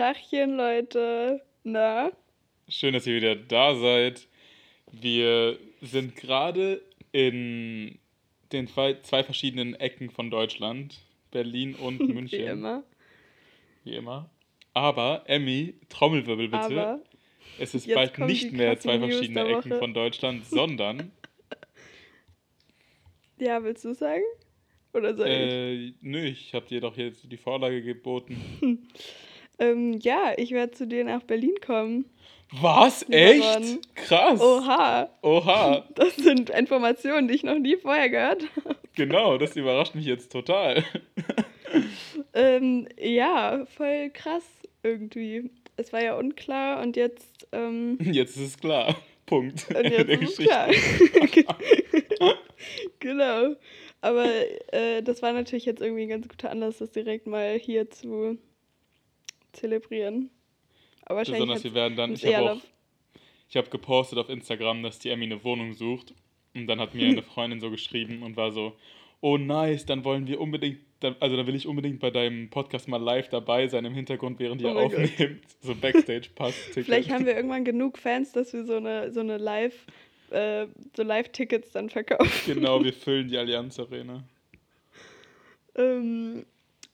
Tachchen, Leute. Na? Schön, dass ihr wieder da seid. Wir sind gerade in den zwei, verschiedenen Ecken von Deutschland, Berlin und München. Wie immer. Wie immer. Aber, Emmy, Trommelwirbel bitte. Aber es ist bald nicht mehr zwei News verschiedene Ecken von Deutschland, sondern, ja, willst du sagen? Oder soll ich? äh, nö, ich habe dir doch jetzt die Vorlage geboten. Ähm, ja, ich werde zu dir nach Berlin kommen. Was? Echt? Krass. Oha, Oha. das sind Informationen, die ich noch nie vorher gehört habe. Genau, das überrascht mich jetzt total. Ähm, ja, voll krass irgendwie. Es war ja unklar und jetzt, ähm, Jetzt ist es klar. Punkt. und Ende jetzt der ist es Geschichte. klar. genau. Aber äh, das war natürlich jetzt irgendwie ein ganz guter Anlass, das direkt mal hier zu zelebrieren. Aber wahrscheinlich Besonders wir werden dann, ich habe auch, ich habe gepostet auf Instagram, dass die Emmy eine Wohnung sucht. Und dann hat mir eine Freundin so geschrieben und war so, oh nice, dann wollen wir unbedingt, also dann will ich unbedingt bei deinem Podcast mal live dabei sein im Hintergrund, während ihr Oh mein Gott. aufnehmt. So Backstage-Pass. Vielleicht haben wir irgendwann genug Fans, dass wir so eine, so eine Live, äh, so Live-Tickets dann verkaufen. Genau, wir füllen die Allianz Arena. Ähm,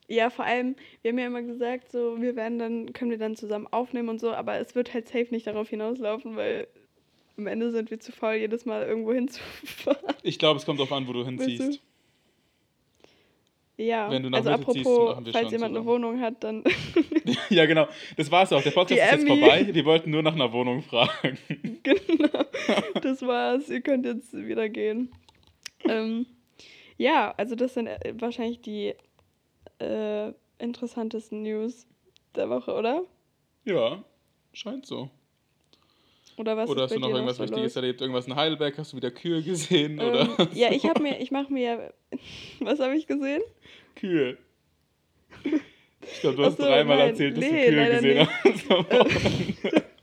ja, vor allem, wir haben ja immer gesagt, so, wir werden dann, können wir dann zusammen aufnehmen und so, aber es wird halt safe nicht darauf hinauslaufen, weil am Ende sind wir zu faul, jedes Mal irgendwo hinzufahren. Ich glaube, es kommt darauf an, wo du hinziehst. Weißt Ja, Wenn du nach also Mitte ziehst, apropos, machen wir falls jemand eine zusammen. Wohnung hat, dann ja, genau. Das war's auch. Der Podcast Die ist jetzt Emmy. vorbei. Wir wollten nur nach einer Wohnung fragen. genau, das war's. Ihr könnt jetzt wieder gehen. Ähm, ja, also das sind äh, wahrscheinlich die äh, interessantesten News der Woche, oder? Ja, scheint so. Oder was Oder ist hast du noch irgendwas so Wichtiges erlebt? Irgendwas in Heidelberg? Hast du wieder Kühe gesehen? Ähm, oder? ja, ich habe mir, ich mache mir was habe ich gesehen? Kühe. Ich glaube, du hast so, dreimal nein. erzählt, dass Nee, du Kühe gesehen nicht. hast.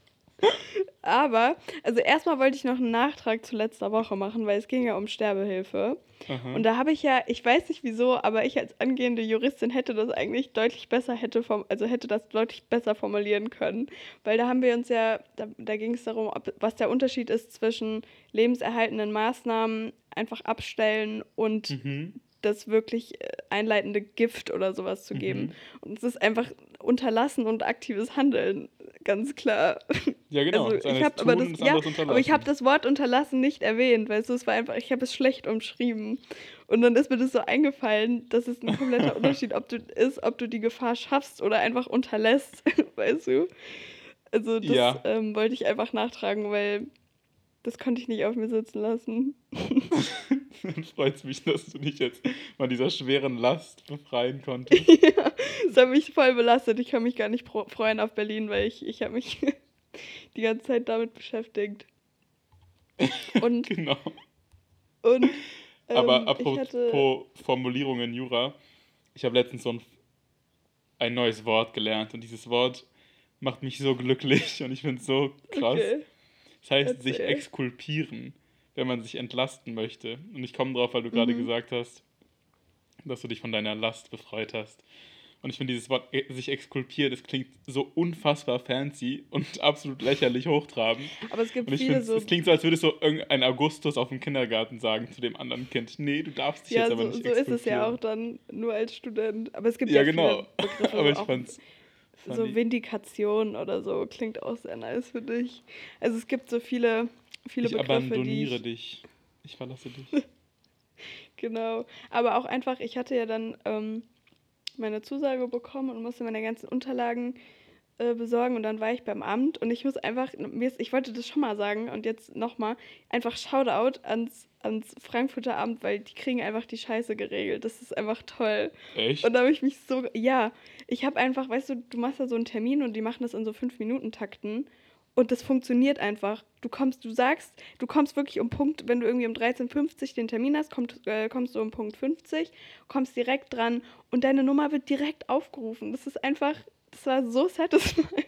Aber, also erstmal wollte ich noch einen Nachtrag zu letzter Woche machen, weil es ging ja um Sterbehilfe. Aha. Und da habe ich ja, ich weiß nicht wieso, aber ich als angehende Juristin hätte das eigentlich deutlich besser hätte vom, also hätte das deutlich besser formulieren können, weil da haben wir uns ja, da, da ging es darum, ob, was der Unterschied ist zwischen lebenserhaltenden Maßnahmen einfach abstellen und Mhm. Das wirklich äh, einleitende Gift oder sowas zu geben. Mhm. Und es ist einfach unterlassen und aktives Handeln, ganz klar. Ja, genau. Also ich habe aber das, ja, aber ich habe unterlassen. das Wort unterlassen nicht erwähnt, weil es war einfach, ich habe es schlecht umschrieben. Und dann ist mir das so eingefallen, dass es ein kompletter Unterschied ob du, ist, ob du die Gefahr schaffst oder einfach unterlässt, weißt du? Also das Ja. ähm, wollte ich einfach nachtragen, weil das konnte ich nicht auf mir sitzen lassen. Dann freut es mich, dass du dich jetzt mal dieser schweren Last befreien konntest. ja, das hat mich voll belastet. Ich kann mich gar nicht freuen auf Berlin, weil ich, ich habe mich die ganze Zeit damit beschäftigt. Und, genau. und Aber ähm, apropos ich hatte, Formulierungen Jura, ich habe letztens so ein, ein neues Wort gelernt und dieses Wort macht mich so glücklich und ich finde es so krass. Okay. Es heißt sich Erzähl. exkulpieren, wenn man sich entlasten möchte. Und ich komme drauf, weil du gerade Mhm. gesagt hast, dass du dich von deiner Last befreit hast. Und ich finde dieses Wort e- sich exkulpiert, es klingt so unfassbar fancy und absolut lächerlich hochtrabend. Aber es gibt viele so. es klingt so, als würde so irgendein Augustus auf dem Kindergarten sagen zu dem anderen Kind, nee, du darfst dich Ja, jetzt aber so, nicht so ist es ja exkulpieren." auch dann nur als Student. Aber es gibt Ja, ja, genau. Begriffe, Aber ich fand's so. Vindikation oder so klingt auch sehr nice für dich. Also es gibt so viele, viele Ich Begriffe, die abandoniere ich, dich. Ich verlasse dich. Genau. Aber auch einfach, ich hatte ja dann ähm, meine Zusage bekommen und musste meine ganzen Unterlagen äh, besorgen und dann war ich beim Amt und ich muss einfach, mir ist, ich wollte das schon mal sagen und jetzt nochmal, einfach Shoutout ans, ans Frankfurter Amt, weil die kriegen einfach die Scheiße geregelt. Das ist einfach toll. Echt? Und da habe ich mich so, ja, ich habe einfach, weißt du, du machst da so einen Termin und die machen das in so 5-Minuten-Takten und das funktioniert einfach. Du kommst, du sagst, du kommst wirklich um Punkt, wenn du irgendwie um 13.50 Uhr den Termin hast, kommst, äh, kommst du um Punkt 50, kommst direkt dran und deine Nummer wird direkt aufgerufen. Das ist einfach, das war so satisfying.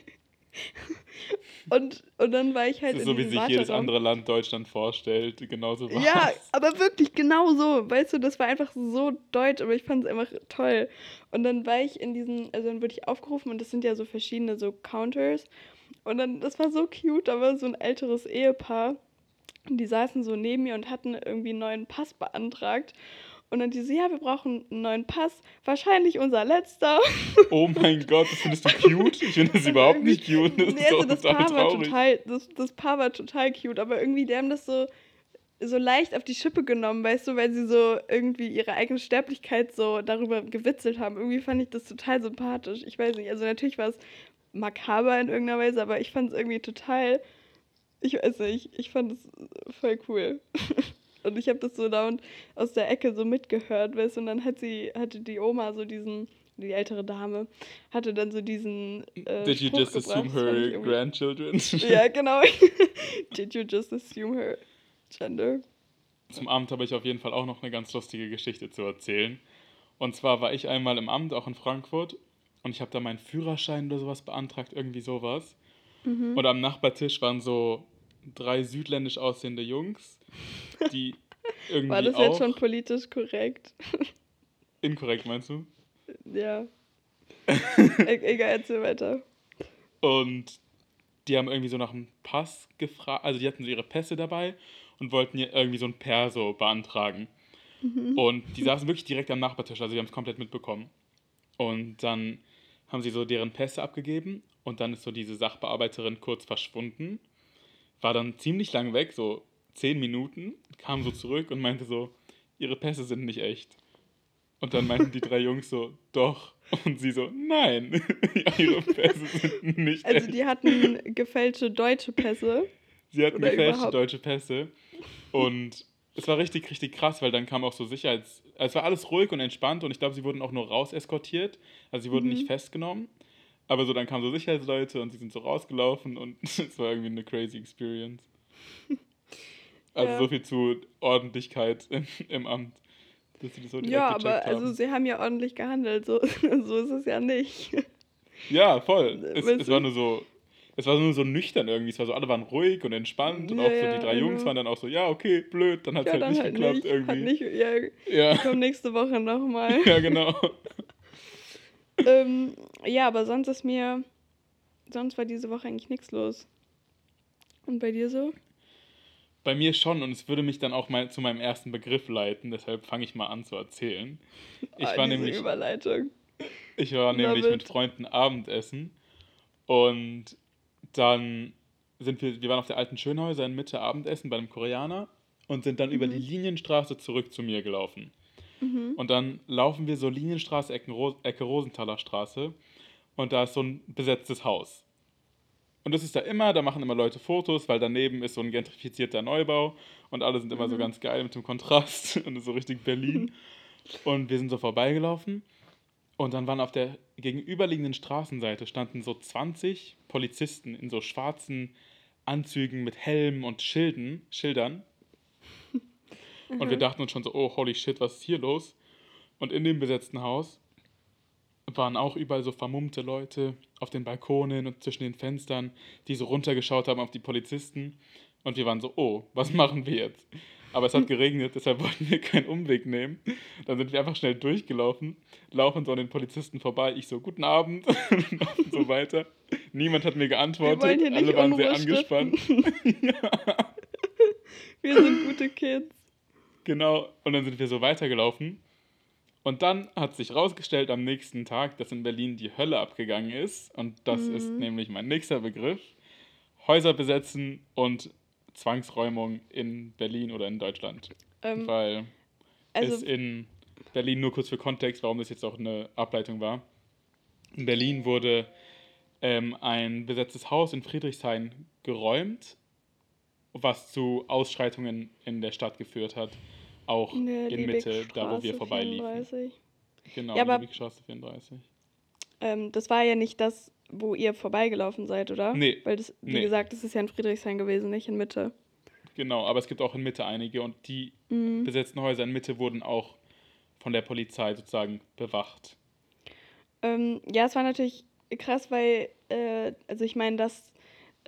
Und, und dann war ich halt so, wie sich jedes andere Land Deutschland vorstellt. Genauso war Ja, aber wirklich genau so. Weißt du, das war einfach so deutsch, aber ich fand es einfach toll. Und dann war ich in diesen, also dann wurde ich aufgerufen und das sind ja so verschiedene so Counters. Und dann, das war so cute, da war so ein älteres Ehepaar. Und die saßen so neben mir und hatten irgendwie einen neuen Pass beantragt. Und dann die so, ja, wir brauchen einen neuen Pass. Wahrscheinlich unser letzter. Oh mein Gott, das findest du cute? Ich finde das überhaupt nicht cute. Das nee, also das Paar war traurig. total, das, das Paar war total cute, aber irgendwie, die haben das so, so leicht auf die Schippe genommen, weißt du, weil sie so irgendwie ihre eigene Sterblichkeit so darüber gewitzelt haben. Irgendwie fand ich das total sympathisch. Ich weiß nicht, also natürlich war es makaber in irgendeiner Weise, aber ich fand es irgendwie total, ich weiß nicht, ich fand es voll cool. Und ich habe das so da und aus der Ecke so mitgehört, weißt du, und dann hat sie, hatte die Oma so diesen, die ältere Dame, hatte dann so diesen äh, Did you Spruch just gebracht, assume her grandchildren? ja, genau. Did you just assume her gender? Zum Amt habe ich auf jeden Fall auch noch eine ganz lustige Geschichte zu erzählen. Und zwar war ich einmal im Amt, auch in Frankfurt, und ich habe da meinen Führerschein oder sowas beantragt, irgendwie sowas. Mhm. Und am Nachbartisch waren so drei südländisch aussehende Jungs, die irgendwie War das jetzt schon politisch korrekt? inkorrekt, meinst du? ja. E egal, erzähl weiter. Und die haben irgendwie so nach einem Pass gefragt, also die hatten so ihre Pässe dabei und wollten ihr irgendwie so ein Perso beantragen. Und die saßen wirklich direkt am Nachbartisch, also die haben es komplett mitbekommen. Und dann haben sie so deren Pässe abgegeben und dann ist so diese Sachbearbeiterin kurz verschwunden, war dann ziemlich lang weg, so zehn Minuten, kam so zurück und meinte so, ihre Pässe sind nicht echt. Und dann meinten die drei Jungs so, doch. Und sie so, nein, ihre Pässe sind nicht Also echt. die hatten gefälschte deutsche Pässe. Sie hatten gefälschte überhaupt- deutsche Pässe. Und es war richtig, richtig krass, weil dann kam auch so Sicherheits... Also es war alles ruhig und entspannt und ich glaube, sie wurden auch nur raus eskortiert. Also sie wurden Mhm. nicht festgenommen. Aber so dann kamen so Sicherheitsleute und sie sind so rausgelaufen und es war irgendwie eine crazy Experience. Also Ja. so viel zu Ordentlichkeit im, im Amt. Dass sie das so Ja, aber haben. also sie haben ja ordentlich gehandelt, so, so ist es ja nicht. Ja, voll. Es, es war nur so, es war nur so nüchtern irgendwie. Es war so, alle waren ruhig und entspannt und Ja, auch so ja, die drei Jungs genau. waren dann auch so, ja, okay, blöd, dann hat es ja, halt nicht halt geklappt nicht. irgendwie. Nicht ja, Ja, komm nächste Woche nochmal. ja, genau. ähm, ja, aber sonst ist mir, sonst war diese Woche eigentlich nichts los. Und bei dir so? Bei mir schon und es würde mich dann auch mal zu meinem ersten Begriff leiten, deshalb fange ich mal an zu erzählen. Ich Ah, war nämlich, Überleitung. ich war Love nämlich it. mit Freunden Abendessen und dann sind wir, wir waren auf der alten Schönhäuser in Mitte Abendessen bei einem Koreaner und sind dann über die Linienstraße zurück zu mir gelaufen. Mhm. Und dann laufen wir so Linienstraße, Ecke Rosenthaler Straße und da ist so ein besetztes Haus. Und das ist da immer, da machen immer Leute Fotos, weil daneben ist so ein gentrifizierter Neubau und alle sind immer so ganz geil mit dem Kontrast und so richtig Berlin. Und wir sind so vorbeigelaufen und dann waren auf der gegenüberliegenden Straßenseite standen so 20 Polizisten in so schwarzen Anzügen mit Helmen und Schilden, Schildern. Und wir dachten uns schon so, oh, holy shit, was ist hier los? Und in dem besetzten Haus waren auch überall so vermummte Leute auf den Balkonen und zwischen den Fenstern, die so runtergeschaut haben auf die Polizisten. Und wir waren so, oh, was machen wir jetzt? Aber es hat geregnet, deshalb wollten wir keinen Umweg nehmen. Dann sind wir einfach schnell durchgelaufen, laufen so an den Polizisten vorbei. Ich so, guten Abend, und so weiter. Niemand hat mir geantwortet. Alle waren sehr angespannt. Wir sind gute Kids. Genau, und dann sind wir so weitergelaufen. Und dann hat sich rausgestellt am nächsten Tag, dass in Berlin die Hölle abgegangen ist. Und das ist Mhm. nämlich mein nächster Begriff. Häuser besetzen und Zwangsräumung in Berlin oder in Deutschland. Ähm, Weil es also, in Berlin, nur kurz für Kontext, warum das jetzt auch eine Ableitung war. In Berlin wurde ähm, ein besetztes Haus in Friedrichshain geräumt, was zu Ausschreitungen in der Stadt geführt hat. Auch in der in Mitte, da wo wir vorbeiliefen. 34. Genau, Ja, aber- Liebigstraße 34. Ähm, das war ja nicht das, wo ihr vorbeigelaufen seid, oder? Nee, Weil das, wie nee. gesagt, das ist ja in Friedrichshain gewesen, nicht in Mitte. Genau, aber es gibt auch in Mitte einige und die Mhm. besetzten Häuser in Mitte wurden auch von der Polizei sozusagen bewacht. Ähm, ja, es war natürlich krass, weil, äh, also ich meine, dass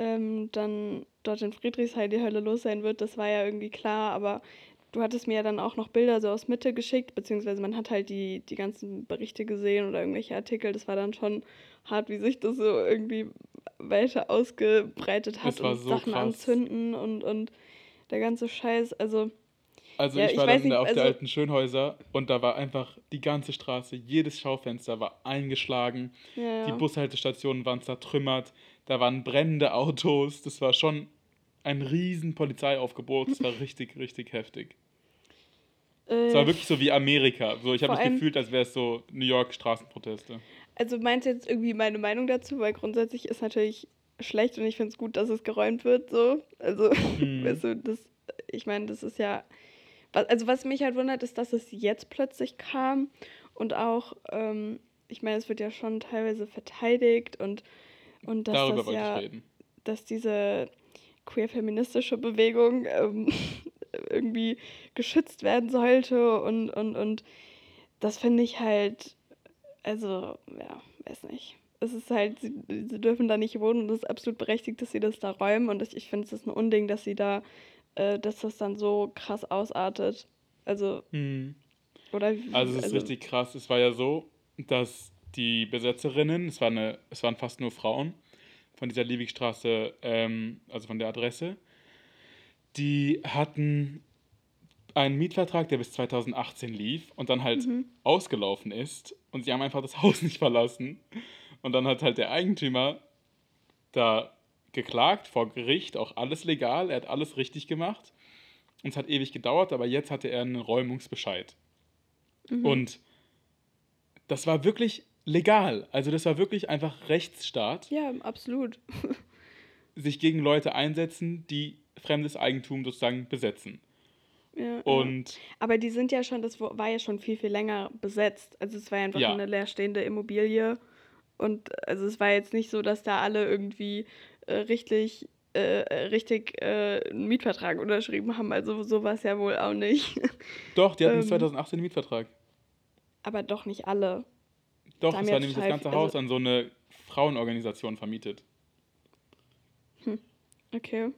ähm, dann dort in Friedrichshain die Hölle los sein wird, das war ja irgendwie klar, aber du hattest mir ja dann auch noch Bilder so aus Mitte geschickt, beziehungsweise man hat halt die, die ganzen Berichte gesehen oder irgendwelche Artikel. Das war dann schon hart, wie sich das so irgendwie weiter ausgebreitet hat und so Sachen krass. anzünden und, und der ganze Scheiß. Also, also ja, ich war ich dann nicht, auf also, der alten Schönhäuser und da war einfach die ganze Straße, jedes Schaufenster war eingeschlagen, ja, ja. die Bushaltestationen waren zertrümmert, da waren brennende Autos, das war schon ein riesen Polizeiaufgebot. Das war richtig, richtig heftig. Es war äh, wirklich so wie Amerika. So, ich habe mich gefühlt, als wäre es so New York Straßenproteste. Also meinst du jetzt irgendwie meine Meinung dazu? Weil grundsätzlich ist natürlich schlecht und ich finde es gut, dass es geräumt wird. So. Also, hm. weißt du, das, ich meine, das ist ja. Also, was mich halt wundert, ist, dass es jetzt plötzlich kam und auch, ähm, ich meine, es wird ja schon teilweise verteidigt und, und dass Darüber das ja, dass diese queer-feministische Bewegung ähm, irgendwie geschützt werden sollte und, und, und das finde ich halt, also, ja, weiß nicht. Es ist halt, sie, sie dürfen da nicht wohnen und es ist absolut berechtigt, dass sie das da räumen und ich, ich finde es ist ein Unding, dass sie da, äh, dass das dann so krass ausartet. Also, hm. oder Also, es ist also, richtig krass. Es war ja so, dass die Besetzerinnen, es, war eine, es waren fast nur Frauen, von dieser Liebigstraße, ähm, also von der Adresse, die hatten einen Mietvertrag, der bis 2018 lief und dann halt mhm. ausgelaufen ist und sie haben einfach das Haus nicht verlassen. Und dann hat halt der Eigentümer da geklagt vor Gericht, auch alles legal, er hat alles richtig gemacht. Und es hat ewig gedauert, aber jetzt hatte er einen Räumungsbescheid. Mhm. Und das war wirklich legal. Also das war wirklich einfach Rechtsstaat. Ja, absolut. sich gegen Leute einsetzen, die fremdes Eigentum sozusagen besetzen. Ja, und. Aber die sind ja schon, das war ja schon viel, viel länger besetzt. Also es war ja einfach ja. eine leerstehende Immobilie. Und also es war jetzt nicht so, dass da alle irgendwie äh, richtig, äh, richtig äh, einen Mietvertrag unterschrieben haben. Also so war es ja wohl auch nicht. Doch, die hatten ähm, 2018 einen Mietvertrag. Aber doch nicht alle. Doch, es war nämlich das ganze Haus also, an so eine Frauenorganisation vermietet. Hm, okay.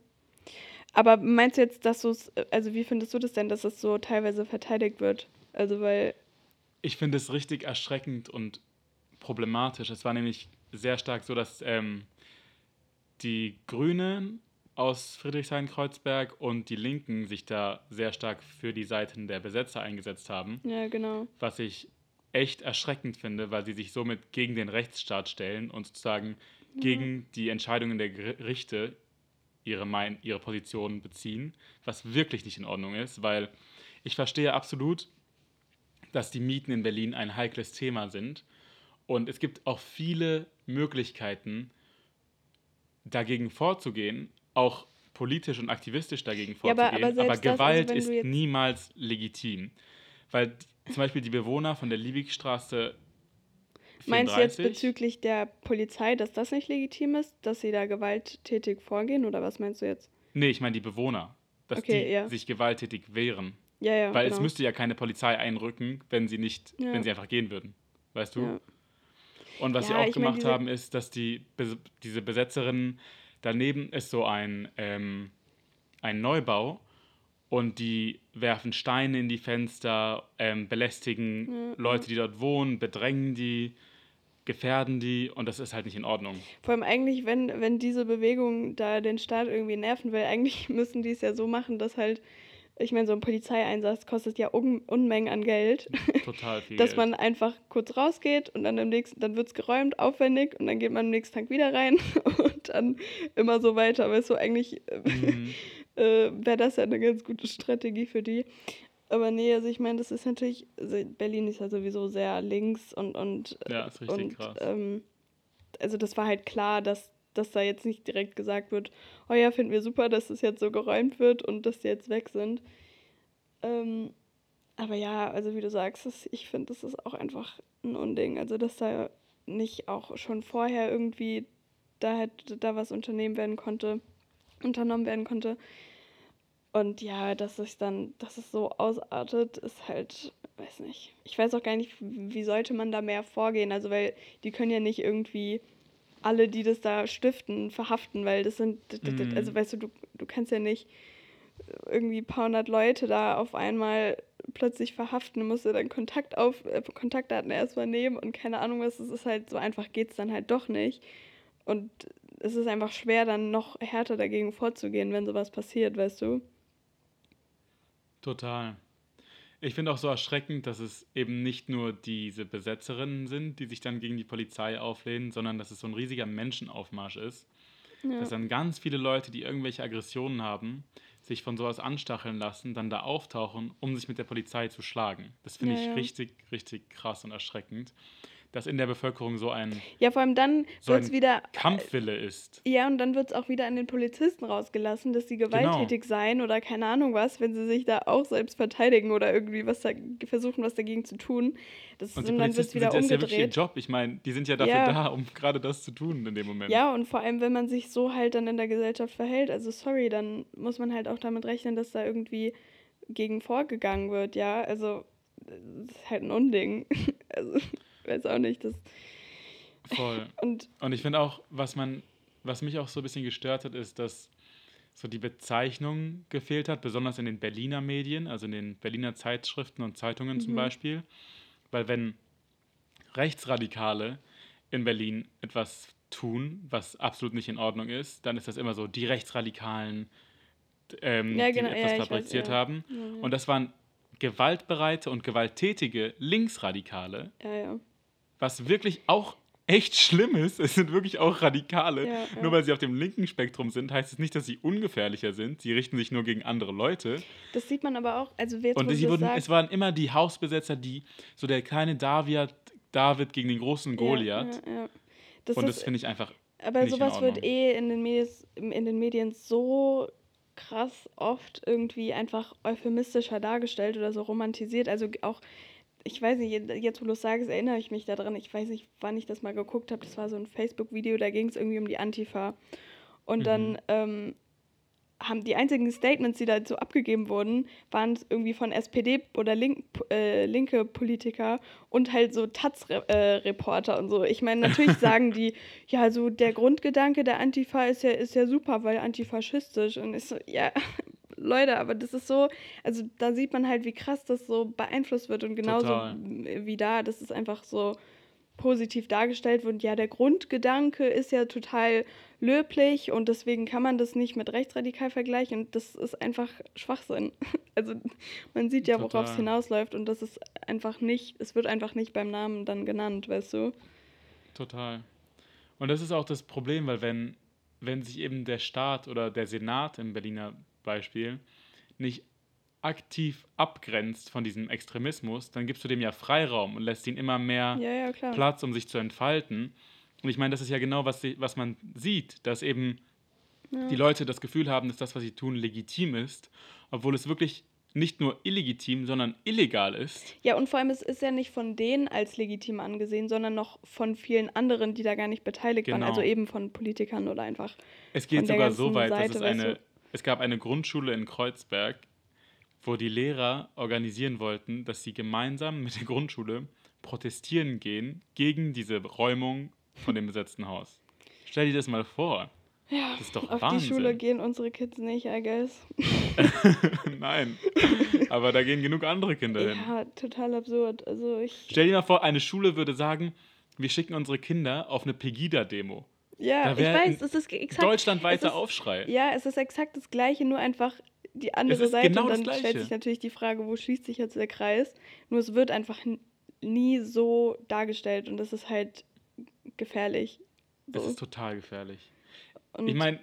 Aber meinst du jetzt, dass du es, also wie findest du das denn, dass es so teilweise verteidigt wird? Also weil. Ich finde es richtig erschreckend und problematisch. Es war nämlich sehr stark so, dass ähm, die Grünen aus Friedrichshain-Kreuzberg und die Linken sich da sehr stark für die Seiten der Besetzer eingesetzt haben. Ja, genau. Was ich echt erschreckend finde, weil sie sich somit gegen den Rechtsstaat stellen und sozusagen ja. gegen die Entscheidungen der Gerichte ihre, mein ihre Position beziehen, was wirklich nicht in Ordnung ist, weil ich verstehe absolut, dass die Mieten in Berlin ein heikles Thema sind und es gibt auch viele Möglichkeiten, dagegen vorzugehen, auch politisch und aktivistisch dagegen vorzugehen, ja, aber, aber, aber, Gewalt das, also ist niemals legitim. Weil zum Beispiel die Bewohner von der Liebigstraße. 34, Meinst du jetzt bezüglich der Polizei, dass das nicht legitim ist, dass sie da gewalttätig vorgehen oder was meinst du jetzt? Nee, ich meine die Bewohner, dass okay, die ja. sich gewalttätig wehren. Ja, ja. Weil genau. es müsste ja keine Polizei einrücken, wenn sie nicht, ja. wenn sie einfach gehen würden. Weißt du? Und was sie auch gemacht mein, haben, ist, dass die diese Besetzerinnen daneben ist so ein, ähm, ein Neubau und die werfen Steine in die Fenster, ähm, belästigen. Leute, die dort wohnen, bedrängen die, gefährden die und das ist halt nicht in Ordnung. Vor allem eigentlich, wenn, wenn diese Bewegung da den Staat irgendwie nerven will, eigentlich müssen die es ja so machen, dass halt, ich meine, so ein Polizeieinsatz kostet ja Un Unmengen an Geld. Total viel. dass Geld. man einfach kurz rausgeht und dann im nächsten, dann wird es geräumt, aufwendig und dann geht man am nächsten Tag wieder rein und dann immer so weiter. Aber so eigentlich. Mhm äh, wäre das ja eine ganz gute Strategie für die. Aber nee, also ich meine, das ist natürlich, also Berlin ist ja sowieso sehr links und. und ja, ist richtig und, krass. Ähm, also das war halt klar, dass, dass da jetzt nicht direkt gesagt wird, oh ja, finden wir super, dass das jetzt so geräumt wird und dass die jetzt weg sind. Ähm, aber ja, also wie du sagst, das, ich finde, das ist auch einfach ein Unding. Also dass da nicht auch schon vorher irgendwie da hätte da was unternehmen werden konnte, unternommen werden konnte. Und ja, dass es dann, dass es so ausartet, ist halt, weiß nicht. Ich weiß auch gar nicht, wie sollte man da mehr vorgehen. Also, weil die können ja nicht irgendwie alle, die das da stiften, verhaften, weil das sind, Mhm. also weißt du, du, du kannst ja nicht irgendwie ein paar hundert Leute da auf einmal plötzlich verhaften, du musst ja dann Kontakt auf, äh, Kontaktdaten erstmal nehmen und keine Ahnung was, es ist halt so einfach geht es dann halt doch nicht. Und es ist einfach schwer, dann noch härter dagegen vorzugehen, wenn sowas passiert, weißt du? Total. Ich finde auch so erschreckend, dass es eben nicht nur diese Besetzerinnen sind, die sich dann gegen die Polizei auflehnen, sondern dass es so ein riesiger Menschenaufmarsch ist. Ja. Dass dann ganz viele Leute, die irgendwelche Aggressionen haben, sich von sowas anstacheln lassen, dann da auftauchen, um sich mit der Polizei zu schlagen. Das finde Ja, ich ja. richtig, richtig krass und erschreckend, dass in der Bevölkerung so ein, Ja, vor allem dann so wird es ein wieder. Kampfwille ist. Ja, und dann wird es auch wieder an den Polizisten rausgelassen, dass sie Genau. gewalttätig seien oder keine Ahnung was, wenn sie sich da auch selbst verteidigen oder irgendwie was da, versuchen, was dagegen zu tun. Das, Und und, dann wird wieder sind das ist ja wirklich ihr umgedreht. Job. Ich meine, die sind ja dafür Ja. da, um gerade das zu tun in dem Moment. Ja, und vor allem, wenn man sich so halt dann in der Gesellschaft verhält, also sorry, dann muss man halt auch damit rechnen, dass da irgendwie gegen vorgegangen wird, ja. Also, das ist halt ein Unding. Also, weiß auch nicht. Das, Voll. und Und ich finde auch, was man, was mich auch so ein bisschen gestört hat, ist, dass so die Bezeichnung gefehlt hat, besonders in den Berliner Medien, also in den Berliner Zeitschriften und Zeitungen zum Mhm. Beispiel. Weil wenn Rechtsradikale in Berlin etwas tun, was absolut nicht in Ordnung ist, dann ist das immer so die Rechtsradikalen, ähm, Ja, genau, die ja, etwas weiß, fabriziert ja. haben. Ja, ja. Und das waren gewaltbereite und gewalttätige Linksradikale, ja, ja. Was wirklich auch echt schlimm ist. Es sind wirklich auch Radikale. Ja, ja. Nur weil sie auf dem linken Spektrum sind, heißt es nicht, dass sie ungefährlicher sind. Sie richten sich nur gegen andere Leute. Das sieht man aber auch, also jetzt, Und sie das wurden, es waren immer die Hausbesetzer, die so der kleine David, David gegen den großen Goliath. Ja. Das Und ist, das finde ich einfach. aber sowas wird eh in den, Medis, in den Medien so krass oft irgendwie einfach euphemistischer dargestellt oder so romantisiert. Also auch, ich weiß nicht, jetzt wo du es sagst, erinnere ich mich daran. Ich weiß nicht, wann ich das mal geguckt habe. Das war so ein Facebook-Video, da ging es irgendwie um die Antifa. Und dann Mhm. ähm, haben die einzigen Statements, die da so abgegeben wurden, waren irgendwie von SPD oder Link, äh, linke Politiker und halt so Taz-Reporter und so. Ich meine, natürlich sagen die, ja, so der Grundgedanke der Antifa ist ja, ist ja super, weil antifaschistisch. Und ich so, ja, Leute, aber das ist so, also da sieht man halt, wie krass das so beeinflusst wird und genauso Total. wie da, das ist einfach so positiv dargestellt wird. Ja, der Grundgedanke ist ja total löblich und deswegen kann man das nicht mit rechtsradikal vergleichen und das ist einfach Schwachsinn. Also man sieht ja, worauf es hinausläuft und das ist einfach nicht, es wird einfach nicht beim Namen dann genannt, weißt du? Total. Und das ist auch das Problem, weil wenn, wenn sich eben der Staat oder der Senat im Berliner Beispiel nicht aktiv abgrenzt von diesem Extremismus, dann gibst du dem ja Freiraum und lässt ihn immer mehr Ja, ja. Platz, um sich zu entfalten. Und ich meine, das ist ja genau, was, sie, was man sieht, dass eben Ja. die Leute das Gefühl haben, dass das, was sie tun, legitim ist, obwohl es wirklich nicht nur illegitim, sondern illegal ist. Ja, und vor allem, es ist ja nicht von denen als legitim angesehen, sondern noch von vielen anderen, die da gar nicht beteiligt waren. Genau. Also eben von Politikern oder einfach. Es geht sogar so weit, dass Seite, es weißt eine? Es gab eine Grundschule in Kreuzberg, wo die Lehrer organisieren wollten, dass sie gemeinsam mit der Grundschule protestieren gehen gegen diese Räumung von dem besetzten Haus. Stell dir das mal vor. Ja, Das ist doch auf Wahnsinn. die Schule gehen unsere Kids nicht, I guess. Nein. Aber da gehen genug andere Kinder hin. Ja, total absurd. Also ich. Stell dir mal vor, eine Schule würde sagen, wir schicken unsere Kinder auf eine Pegida-Demo. Ja, ich weiß, es ist exakt. Deutschlandweiter es ist- Aufschrei. Ja, es ist exakt das Gleiche, nur einfach die andere Seite. genau und dann stellt sich natürlich die Frage, wo schließt sich jetzt der Kreis? Nur es wird einfach nie so dargestellt und das ist halt gefährlich. So. ist total gefährlich. Und Ich meine,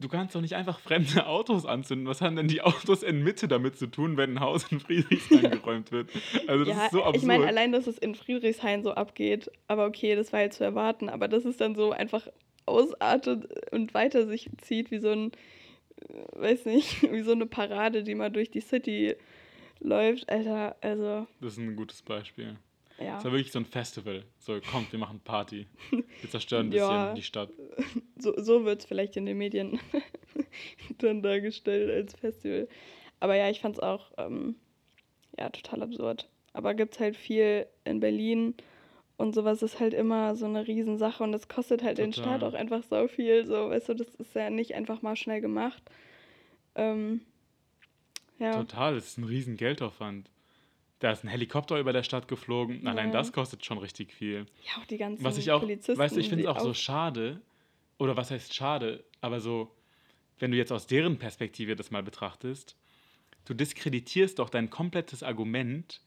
du kannst doch nicht einfach fremde Autos anzünden. Was haben denn die Autos in Mitte damit zu tun, wenn ein Haus in Friedrichshain geräumt wird? Also das ja, ist so absurd. ich meine, allein, dass es in Friedrichshain so abgeht, aber okay, das war jetzt zu erwarten, aber dass es dann so einfach ausartet und weiter sich zieht, wie so ein, äh, weiß nicht, wie so eine Parade, die mal durch die City läuft, Alter, also, das ist ein gutes Beispiel. Ja. Es war wirklich so ein Festival. So, kommt, wir machen Party. Wir zerstören ein bisschen Ja. die Stadt. So, so wird es vielleicht in den Medien dann dargestellt als Festival. Aber ja, ich fand es auch ähm, ja, total absurd. Aber gibt es halt viel in Berlin und sowas ist halt immer so eine Riesensache und das kostet halt den Staat auch einfach so viel. So, weißt du, das ist ja nicht einfach mal schnell gemacht. Ähm, ja. Total, das ist ein riesen Geldaufwand. Da ist ein Helikopter über der Stadt geflogen. Allein das kostet schon richtig viel. Ja, auch die ganzen was ich auch, Polizisten. Weißt du, ich finde es auch, auch so schade, oder was heißt schade, aber so, wenn du jetzt aus deren Perspektive das mal betrachtest, du diskreditierst doch dein komplettes Argument,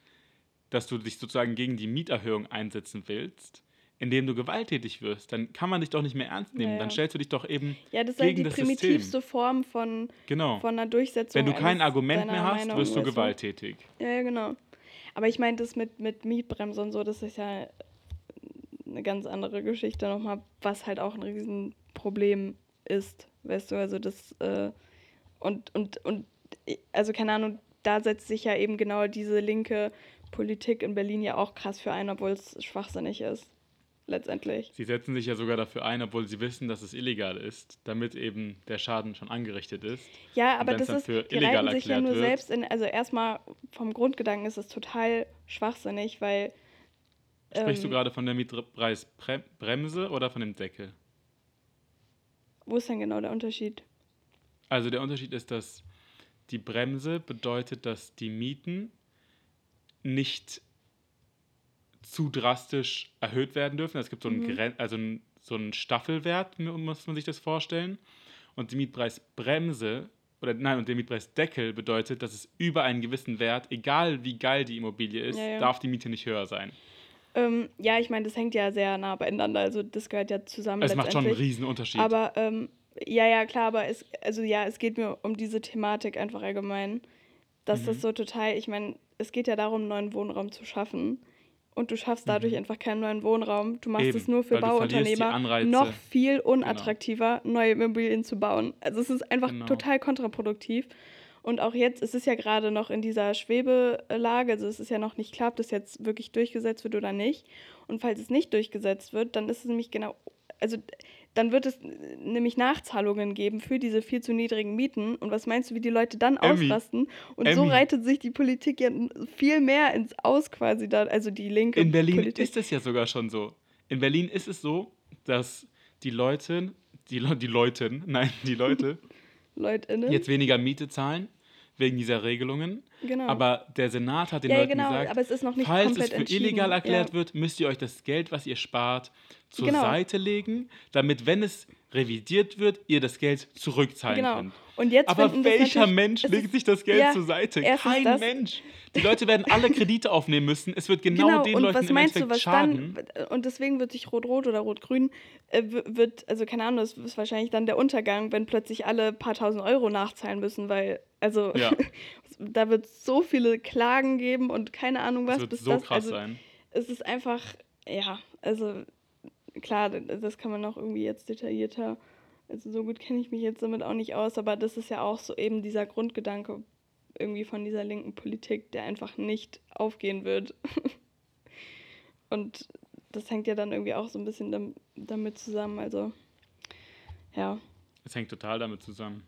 dass du dich sozusagen gegen die Mieterhöhung einsetzen willst, indem du gewalttätig wirst, dann kann man dich doch nicht mehr ernst nehmen. Ja, ja. Dann stellst du dich doch eben ja, das ist halt gegen halt die primitivste System. Form von, genau. von einer Durchsetzung. Wenn du kein Argument mehr hast, Meinung wirst du gewalttätig. Ja, ja, genau. Aber ich meine, das mit, mit Mietbremse und so, das ist ja eine ganz andere Geschichte nochmal, was halt auch ein Riesenproblem ist, weißt du, also das äh, und, und, und also keine Ahnung, da setzt sich ja eben genau diese linke Politik in Berlin ja auch krass für ein, obwohl es schwachsinnig ist. Letztendlich. Sie setzen sich ja sogar dafür ein, obwohl sie wissen, dass es illegal ist, damit eben der Schaden schon angerichtet ist. Ja, aber das ist, für die illegal sich ja nur wird. selbst in, also erstmal vom Grundgedanken ist es total schwachsinnig, weil. Sprichst ähm, du gerade von der Mietpreisbremse oder von dem Deckel? Wo ist denn genau der Unterschied? Also der Unterschied ist, dass die Bremse bedeutet, dass die Mieten nicht zu drastisch erhöht werden dürfen. Es gibt so einen, mhm. also einen, so einen Staffelwert, muss man sich das vorstellen. Und die Mietpreisbremse oder nein, und der Mietpreisdeckel bedeutet, dass es über einen gewissen Wert, egal wie geil die Immobilie ist, ja, ja. darf die Miete nicht höher sein. Ähm, ja, ich meine, das hängt ja sehr nah beieinander, also das gehört ja zusammen. Es macht schon einen riesen Unterschied. Aber ähm, ja, ja, klar, aber es, also ja, es geht mir um diese Thematik einfach allgemein, dass mhm. das so total, ich meine, es geht ja darum, neuen Wohnraum zu schaffen. Und du schaffst dadurch mhm. einfach keinen neuen Wohnraum. Du machst Eben, es nur für Bauunternehmer noch viel genau. unattraktiver, genau. neue Immobilien zu bauen. Also es ist einfach genau. total kontraproduktiv. Und auch jetzt ist es ja gerade noch in dieser Schwebelage, also es ist ja noch nicht klar, ob das jetzt wirklich durchgesetzt wird oder nicht. Und falls es nicht durchgesetzt wird, dann ist es nämlich genau, also dann wird es nämlich Nachzahlungen geben für diese viel zu niedrigen Mieten. Und was meinst du, wie die Leute dann Emmy. ausrasten? Und Emmy. so reitet sich die Politik ja viel mehr ins Aus quasi da, also die linke In Berlin Politik. ist es ja sogar schon so. In Berlin ist es so, dass die Leute, die, die Leute, nein, die Leute Leutinnen. jetzt weniger Miete zahlen wegen dieser Regelungen. Genau. Aber der Senat hat den ja, Leuten genau, gesagt, falls es für illegal erklärt ja. wird, müsst ihr euch das Geld, was ihr spart, zur genau. Seite legen, damit, wenn es revidiert wird, ihr das Geld zurückzahlen genau. könnt. Und jetzt Aber welcher Mensch legt sich das Geld ja, zur Seite? Kein das, Mensch. Die Leute werden alle Kredite aufnehmen müssen. Es wird genau, genau. den und Leuten was im meinst Endeffekt du, was schaden. Dann, und deswegen wird sich Rot-Rot oder Rot-Grün, äh, wird, also keine Ahnung, das ist wahrscheinlich dann der Untergang, wenn plötzlich alle paar tausend Euro nachzahlen müssen, weil, also ja. da wird so viele Klagen geben und keine Ahnung was. Das wird so das, krass also, sein. Es ist einfach, ja, also klar, das kann man noch irgendwie jetzt detaillierter, also so gut kenne ich mich jetzt damit auch nicht aus, aber das ist ja auch so eben dieser Grundgedanke irgendwie von dieser linken Politik, der einfach nicht aufgehen wird. Und das hängt ja dann irgendwie auch so ein bisschen damit zusammen, also ja. Es hängt total damit zusammen.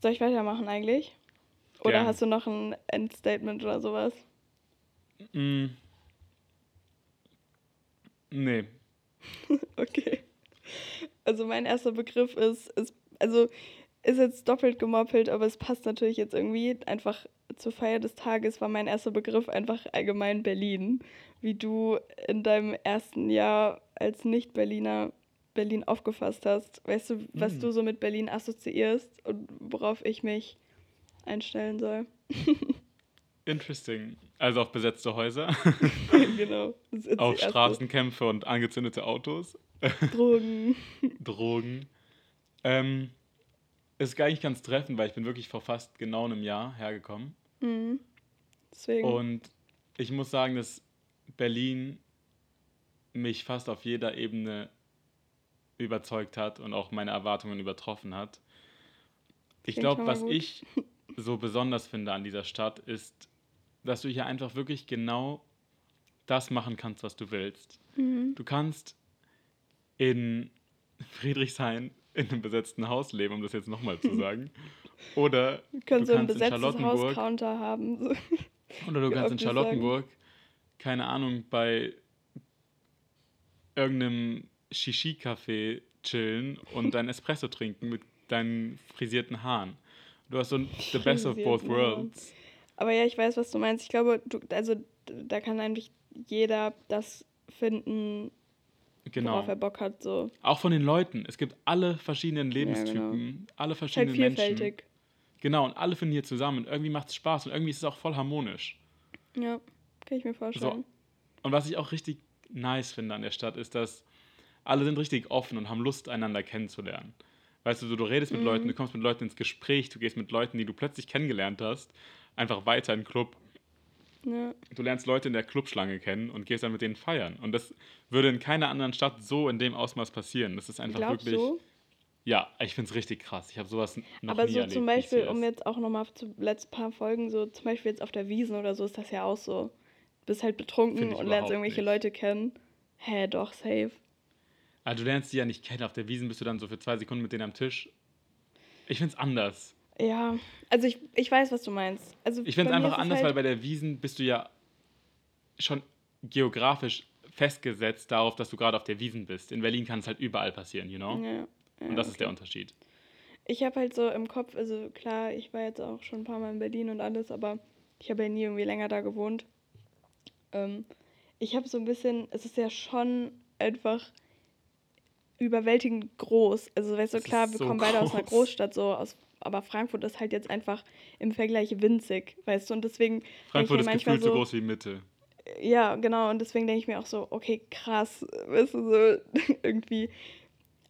Soll ich weitermachen eigentlich? Oder Gern. hast du noch ein Endstatement oder sowas? Mm. Nee. okay. Also mein erster Begriff ist, ist, also ist jetzt doppelt gemoppelt, aber es passt natürlich jetzt irgendwie einfach zur Feier des Tages war mein erster Begriff einfach allgemein Berlin. Wie du in deinem ersten Jahr als Nicht-Berliner Berlin aufgefasst hast. Weißt du, was hm. du so mit Berlin assoziierst und worauf ich mich einstellen soll? Interesting. Also auf besetzte Häuser. genau. Auf Straßenkämpfe und angezündete Autos. Drogen. Drogen. Ähm, ist eigentlich ganz treffend, weil ich bin wirklich vor fast genau einem Jahr hergekommen. Mhm. Deswegen. Und ich muss sagen, dass Berlin mich fast auf jeder Ebene überzeugt hat und auch meine Erwartungen übertroffen hat. Ich glaube, was gut. ich so besonders finde an dieser Stadt ist, dass du hier einfach wirklich genau das machen kannst, was du willst. Mhm. Du kannst in Friedrichshain in einem besetzten Haus leben, um das jetzt nochmal zu sagen. Oder du kannst so ein besetztes Charlottenburg Hauscounter haben. Oder du kannst in Charlottenburg keine Ahnung, bei irgendeinem Shishi-Café chillen und dein Espresso trinken mit deinen frisierten Haaren. Du hast so ein the best of both worlds. Aber ja, ich weiß, was du meinst. Ich glaube, du, also da kann eigentlich jeder das finden, Genau. worauf er Bock hat. So. Auch von den Leuten. Es gibt alle verschiedenen Ja, genau. Lebenstypen, alle halt verschiedenen Menschen. vielfältig. Genau, und alle finden hier zusammen. Und irgendwie macht es Spaß und irgendwie ist es auch voll harmonisch. Ja, kann ich mir vorstellen. Und was ich auch richtig nice finde an der Stadt, ist, dass alle sind richtig offen und haben Lust, einander kennenzulernen. Weißt du, so, du redest mit Mhm. Leuten, du kommst mit Leuten ins Gespräch, du gehst mit Leuten, die du plötzlich kennengelernt hast, einfach weiter in den Club. Ja. Du lernst Leute in der Clubschlange kennen und gehst dann mit denen feiern. Und das würde in keiner anderen Stadt so in dem Ausmaß passieren. Das ist einfach Glaubst wirklich. du? Ja, ich finde es richtig krass. Ich habe sowas noch Aber nie so erlebt. zum Beispiel, um jetzt auch nochmal zu letzten paar Folgen, so zum Beispiel jetzt auf der Wiesen oder so, ist das ja auch so. Du bist halt betrunken und lernst irgendwelche nicht. Leute kennen. Hä, doch, safe. Also du lernst die ja nicht kennen. Auf der Wiesen bist du dann so für zwei Sekunden mit denen am Tisch. Ich finde es anders. Ja, also ich, ich weiß, was du meinst. Also Ich finde es einfach ist anders, weil halt, bei der Wiesen bist du ja schon geografisch festgesetzt darauf, dass du gerade auf der Wiesen bist. In Berlin kann es halt überall passieren, you know? Ja, ja, Und das ist okay. der Unterschied. Ich habe halt so im Kopf, also klar, ich war jetzt auch schon ein paar Mal in Berlin und alles, aber ich habe ja nie irgendwie länger da gewohnt. Ähm, ich habe so ein bisschen, es ist ja schon einfach überwältigend groß. Also weißt du, klar, wir so kommen beide aus einer groß. Großstadt, so aus, aber Frankfurt ist halt jetzt einfach im Vergleich winzig, weißt du, und deswegen Frankfurt ist ich gefühlt so so, groß wie Mitte. ja, genau, und deswegen denke ich mir auch so, okay, krass, weißt du, so irgendwie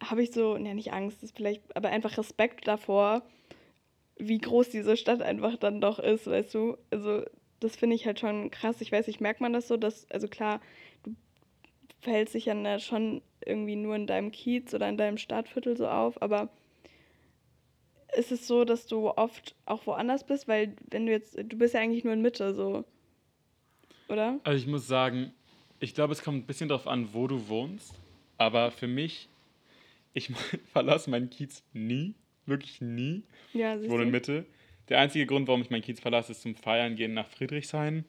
habe ich so, ja, nicht Angst, ist vielleicht, aber einfach Respekt davor, wie groß diese Stadt einfach dann doch ist, weißt du? Also, das finde ich halt schon krass. Ich weiß nicht, merkt man das so, dass, also klar, du verhältst dich ja ne- schon irgendwie nur in deinem Kiez oder in deinem Stadtviertel so auf, aber ist es so, dass du oft auch woanders bist, weil wenn du jetzt, du bist ja eigentlich nur in Mitte, so, oder? Also ich muss sagen, ich glaube, es kommt ein bisschen darauf an, wo du wohnst. Aber für mich, ich verlasse meinen Kiez nie. Wirklich nie. Ja, Ich wohne in? Mitte. Der einzige Grund, warum ich meinen Kiez verlasse, ist zum Feiern gehen nach Friedrichshain.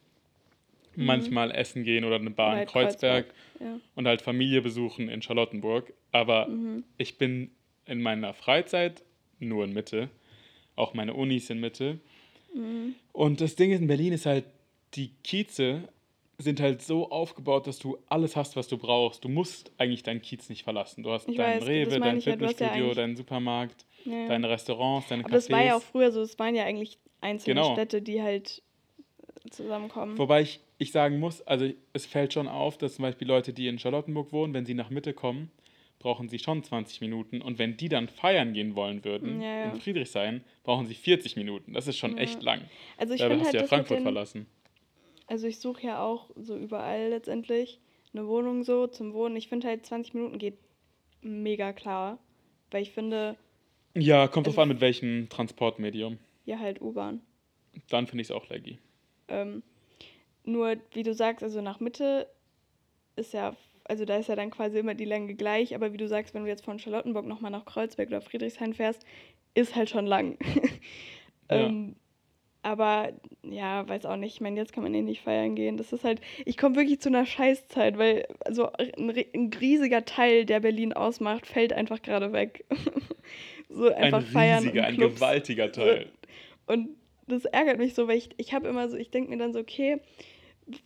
Manchmal essen gehen oder eine Bar in halt Kreuzberg. Ja. und halt Familie besuchen in Charlottenburg. Aber Mhm. ich bin in meiner Freizeit nur in Mitte. Auch meine Uni ist in Mitte. Mhm. Und das Ding in Berlin ist halt, die Kieze sind halt so aufgebaut, dass du alles hast, was du brauchst. Du musst eigentlich deinen Kiez nicht verlassen. Du hast Ich deinen weiß, Rewe, dein ja, ja Fitnessstudio, eigentlich- deinen Supermarkt, Ja, ja. deine Restaurants, deine Aber das war ja Cafés. auch früher so, es waren ja eigentlich einzelne Genau. Städte, die halt zusammenkommen. Wobei ich, ich sagen muss, also es fällt schon auf, dass zum Beispiel Leute, die in Charlottenburg wohnen, wenn sie nach Mitte kommen, brauchen sie schon 20 Minuten. Und wenn die dann feiern gehen wollen würden, Ja, ja. in Friedrichshain, brauchen sie 40 Minuten. Das ist schon Ja. echt lang. also ich Dabei hast halt du ja Frankfurt den, verlassen. also ich suche ja auch so überall letztendlich eine Wohnung so zum Wohnen. Ich finde halt 20 Minuten geht mega klar, weil ich finde, Ja, kommt drauf Also- an, mit welchem Transportmedium. ja halt U-Bahn. Dann finde ich es auch laggy. Ähm, nur, wie du sagst, also nach Mitte ist ja, also da ist ja dann quasi immer die Länge gleich, aber wie du sagst, wenn du jetzt von Charlottenburg nochmal nach Kreuzberg oder Friedrichshain fährst, ist halt schon lang. Ja. ähm, aber ja, weiß auch nicht. Ich meine, jetzt kann man eh nicht feiern gehen. Das ist halt, ich komme wirklich zu einer Scheißzeit, weil also ein, ein riesiger Teil, der Berlin ausmacht, fällt einfach gerade weg. so einfach ein feiern. riesiger, und ein gewaltiger Teil. Und das ärgert mich so, weil ich, ich habe immer so, ich denke mir dann so, okay,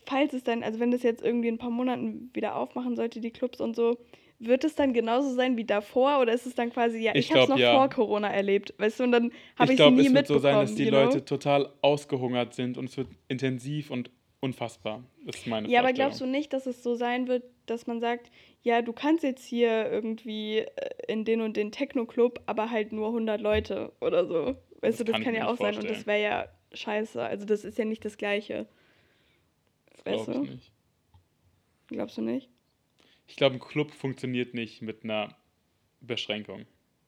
falls es dann, also wenn das jetzt irgendwie in ein paar Monaten wieder aufmachen sollte, die Clubs und so, wird es dann genauso sein wie davor oder ist es dann quasi, ja, ich, Ich habe es noch ja. vor Corona erlebt, weißt du, und dann habe ich ich, sie glaube, nie es wird so mitbekommen. sein, dass die you know? Leute total ausgehungert sind und es wird intensiv und unfassbar. Ist meine Ja, aber glaubst du nicht, dass es so sein wird, dass man sagt, ja, du kannst jetzt hier irgendwie äh, in den und den Techno-Club, aber halt nur 100 Leute oder so. Weißt Das du, das kann kann, ich ja auch nicht sein und das vorstellen. wäre ja scheiße. Also das ist ja nicht das Gleiche. Das Weißt du? nicht. Glaubst du nicht? Ich glaube, ein Club funktioniert nicht mit einer Beschränkung.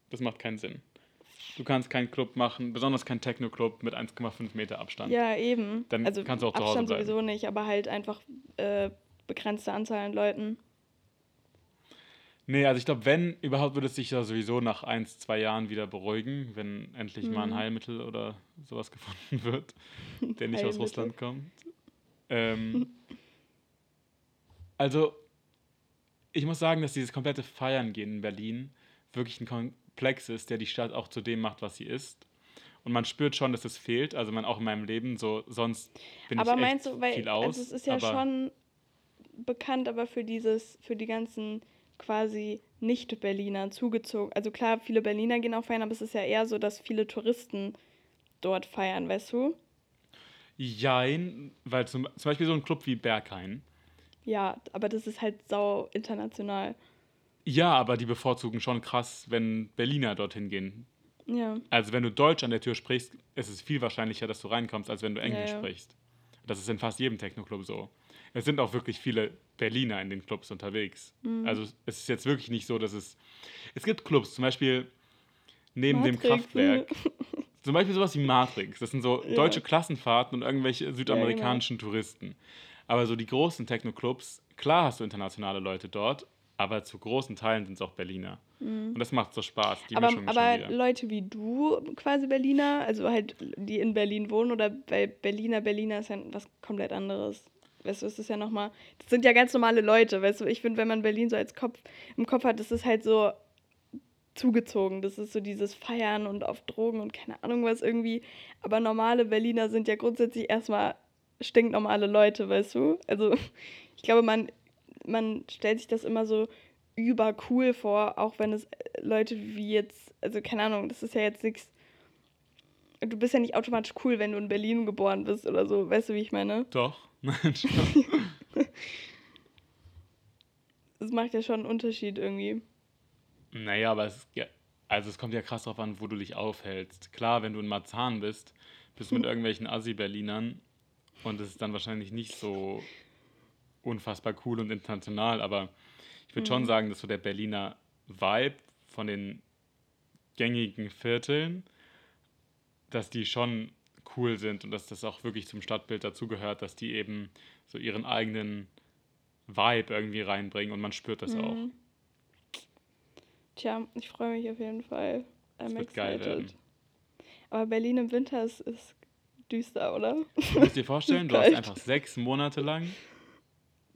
Das macht keinen Sinn. Du kannst keinen Club machen, besonders keinen Techno-Club mit 1,5 Meter Abstand. Ja, eben. Dann also kannst du auch zu Hause Abstand bleiben. sowieso nicht, aber halt einfach äh, begrenzte Anzahl an Leuten. Nee, also ich glaube, wenn, überhaupt würde es sich ja sowieso nach ein, zwei Jahren wieder beruhigen, wenn endlich mal ein Mhm. Heilmittel oder sowas gefunden wird, der nicht aus. Russland kommt. Ähm, Also, ich muss sagen, dass dieses komplette Feiern gehen in Berlin wirklich ein Komplex ist, der die Stadt auch zu dem macht, was sie ist. Und man spürt schon, dass es fehlt. Also man auch in meinem Leben so, sonst bin aber ich meinst echt du, weil viel aus. also es ist ja schon bekannt, aber für dieses, für die ganzen quasi Nicht-Berliner zugezogen. Also klar, viele Berliner gehen auch feiern, aber es ist ja eher so, dass viele Touristen dort feiern, weißt du? Jein, weil zum, zum Beispiel so ein Club wie Berghain. Ja, aber das ist halt sau international. Ja, aber die bevorzugen schon krass, wenn Berliner dorthin gehen. Ja. Also wenn du Deutsch an der Tür sprichst, ist es viel wahrscheinlicher, dass du reinkommst, als wenn du Ja, Englisch ja. sprichst. Das ist in fast jedem Techno-Club so. Es sind auch wirklich viele Berliner in den Clubs unterwegs. Mhm. Also es ist jetzt wirklich nicht so, dass es... Es gibt Clubs, zum Beispiel neben dem Matrix. Kraftwerk. Zum Beispiel sowas wie Matrix. Das sind so Ja. deutsche Klassenfahrten und irgendwelche südamerikanischen Touristen. Aber so die großen Techno-Clubs, klar hast du internationale Leute dort, aber zu großen Teilen sind es auch Berliner. Und das macht so Spaß, die Mhm. aber Mischung aber. Leute wie du, quasi Berliner, also halt, die in Berlin wohnen oder bei Berliner, Berliner ist ja was komplett anderes. Weißt du, es ist ja nochmal, das sind ja ganz normale Leute, weißt du, ich finde, wenn man Berlin so als Kopf im Kopf hat, das ist halt so zugezogen. Das ist so dieses Feiern und auf Drogen und keine Ahnung was irgendwie. Aber normale Berliner sind ja grundsätzlich erstmal stinknormale Leute, weißt du? Also ich glaube, man, man stellt sich das immer so übercool vor, auch wenn es äh, Leute wie jetzt, also keine Ahnung, das ist ja jetzt nichts. Du bist ja nicht automatisch cool, wenn du in Berlin geboren bist oder so, weißt du, wie ich meine? Doch. Nein. Das macht ja schon einen Unterschied irgendwie. Naja, aber es, ja, also es kommt ja krass drauf an, wo du dich aufhältst. Klar, wenn du in Marzahn bist, bist du mit irgendwelchen Assi-Berlinern und es ist dann wahrscheinlich nicht so unfassbar cool und international, aber ich würde schon sagen, dass so der Berliner Vibe von den gängigen Vierteln, dass die schon cool sind und dass das auch wirklich zum Stadtbild dazugehört, dass die eben so ihren eigenen Vibe irgendwie reinbringen und man spürt das auch. Tja, ich freue mich auf jeden Fall. Das I'm wird geil excited. Aber Berlin im Winter ist, ist düster, oder? Du musst dir vorstellen, du hast einfach sechs Monate lang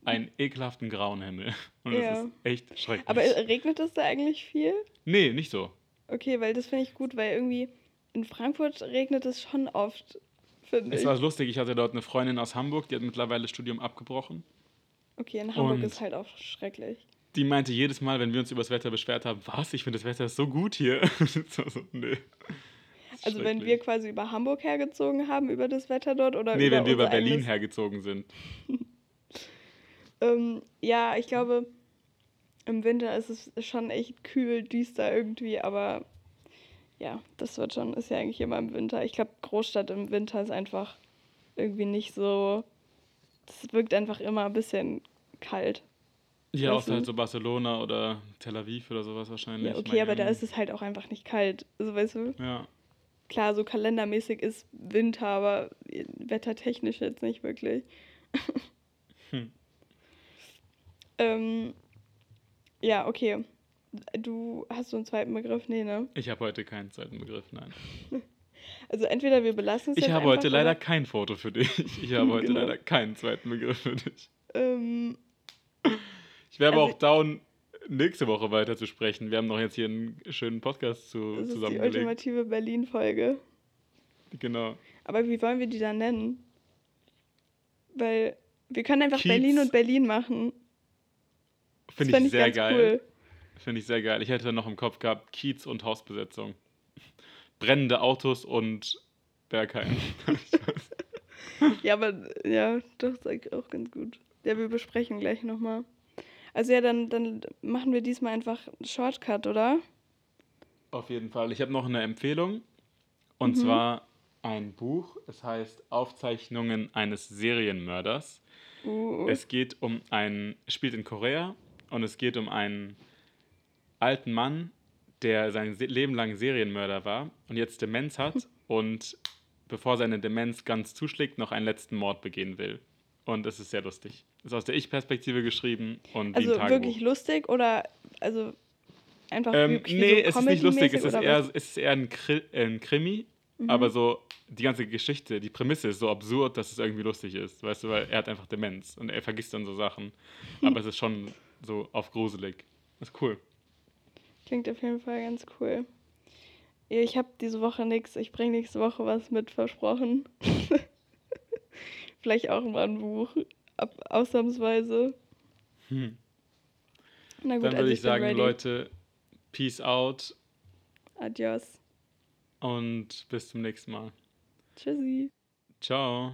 einen ekelhaften grauen Himmel. Und Ja. das ist echt schrecklich. Aber äh, regnet es da eigentlich viel? nee, nicht so. Okay, weil das finde ich gut, weil irgendwie in Frankfurt regnet es schon oft, finde Es ich. war lustig, ich hatte dort eine Freundin aus Hamburg, die hat mittlerweile das Studium abgebrochen. Okay, in Hamburg Und- ist halt auch schrecklich. Die meinte jedes Mal, wenn wir uns über das Wetter beschwert haben, was, ich finde das Wetter ist so gut hier. so, nee. Also wenn wir quasi über Hamburg hergezogen haben, über das Wetter dort oder Nee, über wenn wir über Berlin eigenes- hergezogen sind. Ähm, ja, ich glaube, im Winter ist es schon echt kühl, düster irgendwie, aber ja, das wird schon, ist ja eigentlich immer im Winter. Ich glaube, Großstadt im Winter ist einfach irgendwie nicht so. Das wirkt einfach immer ein bisschen kalt. Ja, außer halt so Barcelona oder Tel Aviv oder sowas wahrscheinlich. Ja, okay, aber da ist es halt auch einfach nicht kalt. Also weißt du, Ja. klar, so kalendermäßig ist Winter, aber wettertechnisch jetzt nicht wirklich. Hm. ähm, ja, okay. Du hast so einen zweiten Begriff? Nee, ne? Ich habe heute keinen zweiten Begriff, nein. Also entweder wir belassen es Ich habe heute leider kein Foto für dich. Ich habe heute Genau. leider keinen zweiten Begriff für dich. Ähm, Ich wäre aber Also- auch down, nächste Woche weiter zu sprechen. Wir haben noch jetzt hier einen schönen Podcast zu, das ist die ultimative Berlin-Folge. Genau. Aber wie wollen wir die dann nennen? Weil wir können einfach Kiez. Berlin und Berlin machen. Finde fänd ich sehr geil. Finde ich sehr geil. Ich hätte noch im Kopf gehabt, Kiez und Hausbesetzung. Brennende Autos und Bergheim. Ja, aber ja, doch, ist eigentlich auch ganz gut. Ja, wir besprechen gleich nochmal. Also ja, dann, dann machen wir diesmal einfach einen Shortcut, oder? Auf jeden Fall. Ich habe noch eine Empfehlung. Und Mhm. zwar ein Buch. Es heißt Aufzeichnungen eines Serienmörders. Uh, Es geht um einen, spielt in Korea und es geht um einen alten Mann, der sein Se- Leben lang Serienmörder war und jetzt Demenz hat und bevor seine Demenz ganz zuschlägt, noch einen letzten Mord begehen will. Und es ist sehr lustig. Ist aus der Ich-Perspektive geschrieben und wie also wirklich lustig oder also einfach ähm, wie, nee, so es ist nicht lustig, es ist eher, es ist eher ein, Kri ein Krimi aber so die ganze Geschichte, die Prämisse ist so absurd, dass es irgendwie lustig ist, weißt du, weil er hat einfach Demenz und er vergisst dann so Sachen. Aber es ist schon so auf gruselig. Ist cool. Klingt auf jeden Fall ganz cool. Ich habe diese Woche nichts. Ich bringe nächste Woche was mit, versprochen. Vielleicht auch mal ein Buch. Ab, ausnahmsweise. Hm. Na gut, Dann also würde ich ich bin sagen. Leute, peace out Adios. und bis zum nächsten Mal. Tschüssi. Ciao.